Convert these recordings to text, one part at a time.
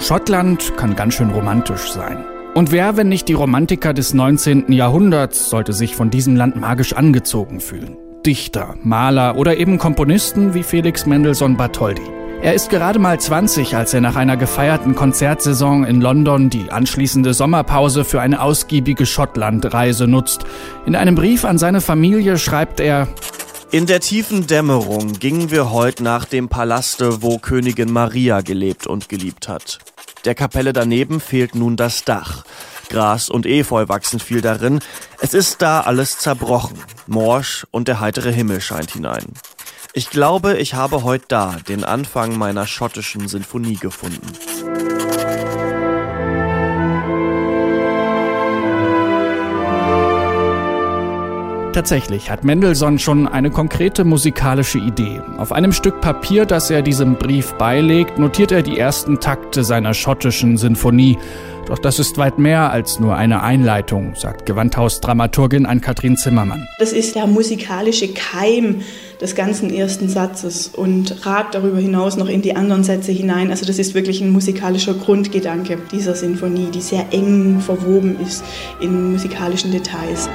Schottland kann ganz schön romantisch sein. Und wer, wenn nicht die Romantiker des 19. Jahrhunderts, sollte sich von diesem Land magisch angezogen fühlen? Dichter, Maler oder eben Komponisten wie Felix Mendelssohn Bartholdy. Er ist gerade mal 20, als er nach einer gefeierten Konzertsaison in London die anschließende Sommerpause für eine ausgiebige Schottlandreise nutzt. In einem Brief an seine Familie schreibt er, in der tiefen Dämmerung gingen wir heute nach dem Palaste, wo Königin Maria gelebt und geliebt hat. Der Kapelle daneben fehlt nun das Dach. Gras und Efeu wachsen viel darin. Es ist da alles zerbrochen, morsch und der heitere Himmel scheint hinein. Ich glaube, ich habe heute da den Anfang meiner schottischen Sinfonie gefunden. Tatsächlich hat Mendelssohn schon eine konkrete musikalische Idee. Auf einem Stück Papier, das er diesem Brief beilegt, notiert er die ersten Takte seiner schottischen Sinfonie. Doch das ist weit mehr als nur eine Einleitung, sagt Gewandhaus-Dramaturgin Ann-Kathrin Zimmermann. Das ist der musikalische Keim des ganzen ersten Satzes und ragt darüber hinaus noch in die anderen Sätze hinein. Also das ist wirklich ein musikalischer Grundgedanke dieser Sinfonie, die sehr eng verwoben ist in musikalischen Details.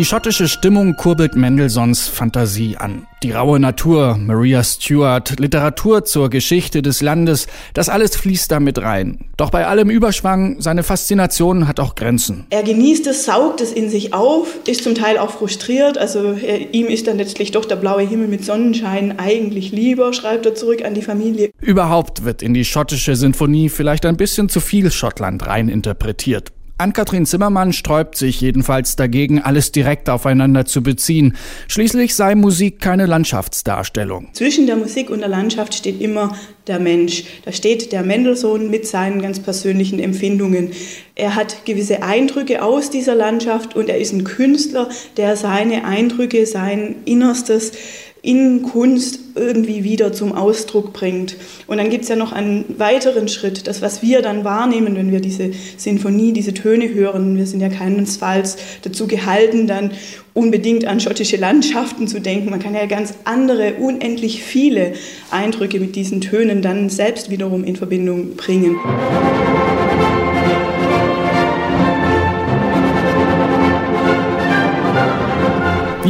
Die schottische Stimmung kurbelt Mendelssohns Fantasie an. Die raue Natur, Maria Stuart, Literatur zur Geschichte des Landes, das alles fließt damit rein. Doch bei allem Überschwang, seine Faszination hat auch Grenzen. Er genießt es, saugt es in sich auf, ist zum Teil auch frustriert. Also er, ihm ist dann letztlich doch der blaue Himmel mit Sonnenschein eigentlich lieber, schreibt er zurück an die Familie. Überhaupt wird in die schottische Sinfonie vielleicht ein bisschen zu viel Schottland rein interpretiert. Ann-Kathrin Zimmermann sträubt sich jedenfalls dagegen, alles direkt aufeinander zu beziehen. Schließlich sei Musik keine Landschaftsdarstellung. Zwischen der Musik und der Landschaft steht immer der Mensch. Da steht der Mendelssohn mit seinen ganz persönlichen Empfindungen. Er hat gewisse Eindrücke aus dieser Landschaft und er ist ein Künstler, der seine Eindrücke, sein Innerstes in Kunst irgendwie wieder zum Ausdruck bringt. Und dann gibt es ja noch einen weiteren Schritt, das, was wir dann wahrnehmen, wenn wir diese Sinfonie, diese Töne hören. Wir sind ja keinesfalls dazu gehalten, dann unbedingt an schottische Landschaften zu denken. Man kann ja ganz andere, unendlich viele Eindrücke mit diesen Tönen dann selbst wiederum in Verbindung bringen.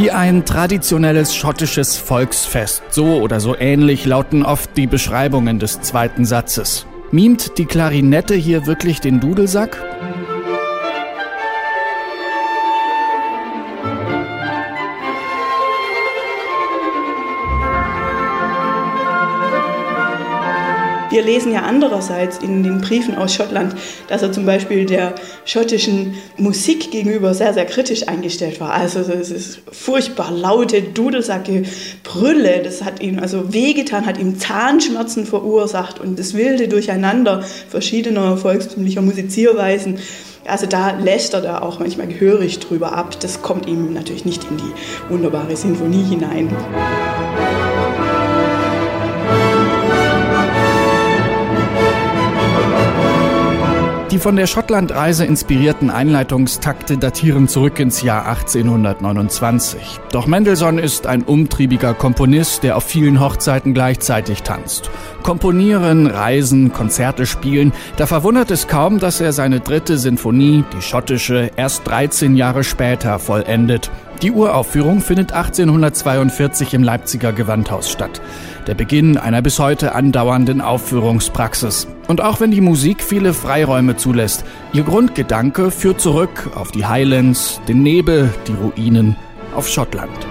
Wie ein traditionelles schottisches Volksfest. So oder so ähnlich lauten oft die Beschreibungen des zweiten Satzes. Mimt die Klarinette hier wirklich den Dudelsack? Wir lesen ja andererseits in den Briefen aus Schottland, dass er zum Beispiel der schottischen Musik gegenüber sehr, sehr kritisch eingestellt war. Also es ist furchtbar laute Dudelsacke, Brülle, das hat ihm also wehgetan, hat ihm Zahnschmerzen verursacht und das wilde Durcheinander verschiedener volkstümlicher Musizierweisen. Also da lästert er auch manchmal gehörig drüber ab. Das kommt ihm natürlich nicht in die wunderbare Sinfonie hinein. Die von der Schottlandreise inspirierten Einleitungstakte datieren zurück ins Jahr 1829. Doch Mendelssohn ist ein umtriebiger Komponist, der auf vielen Hochzeiten gleichzeitig tanzt. Komponieren, reisen, Konzerte spielen, da verwundert es kaum, dass er seine dritte Sinfonie, die schottische, erst 13 Jahre später vollendet. Die Uraufführung findet 1842 im Leipziger Gewandhaus statt. Der Beginn einer bis heute andauernden Aufführungspraxis. Und auch wenn die Musik viele Freiräume zulässt, ihr Grundgedanke führt zurück auf die Highlands, den Nebel, die Ruinen, auf Schottland.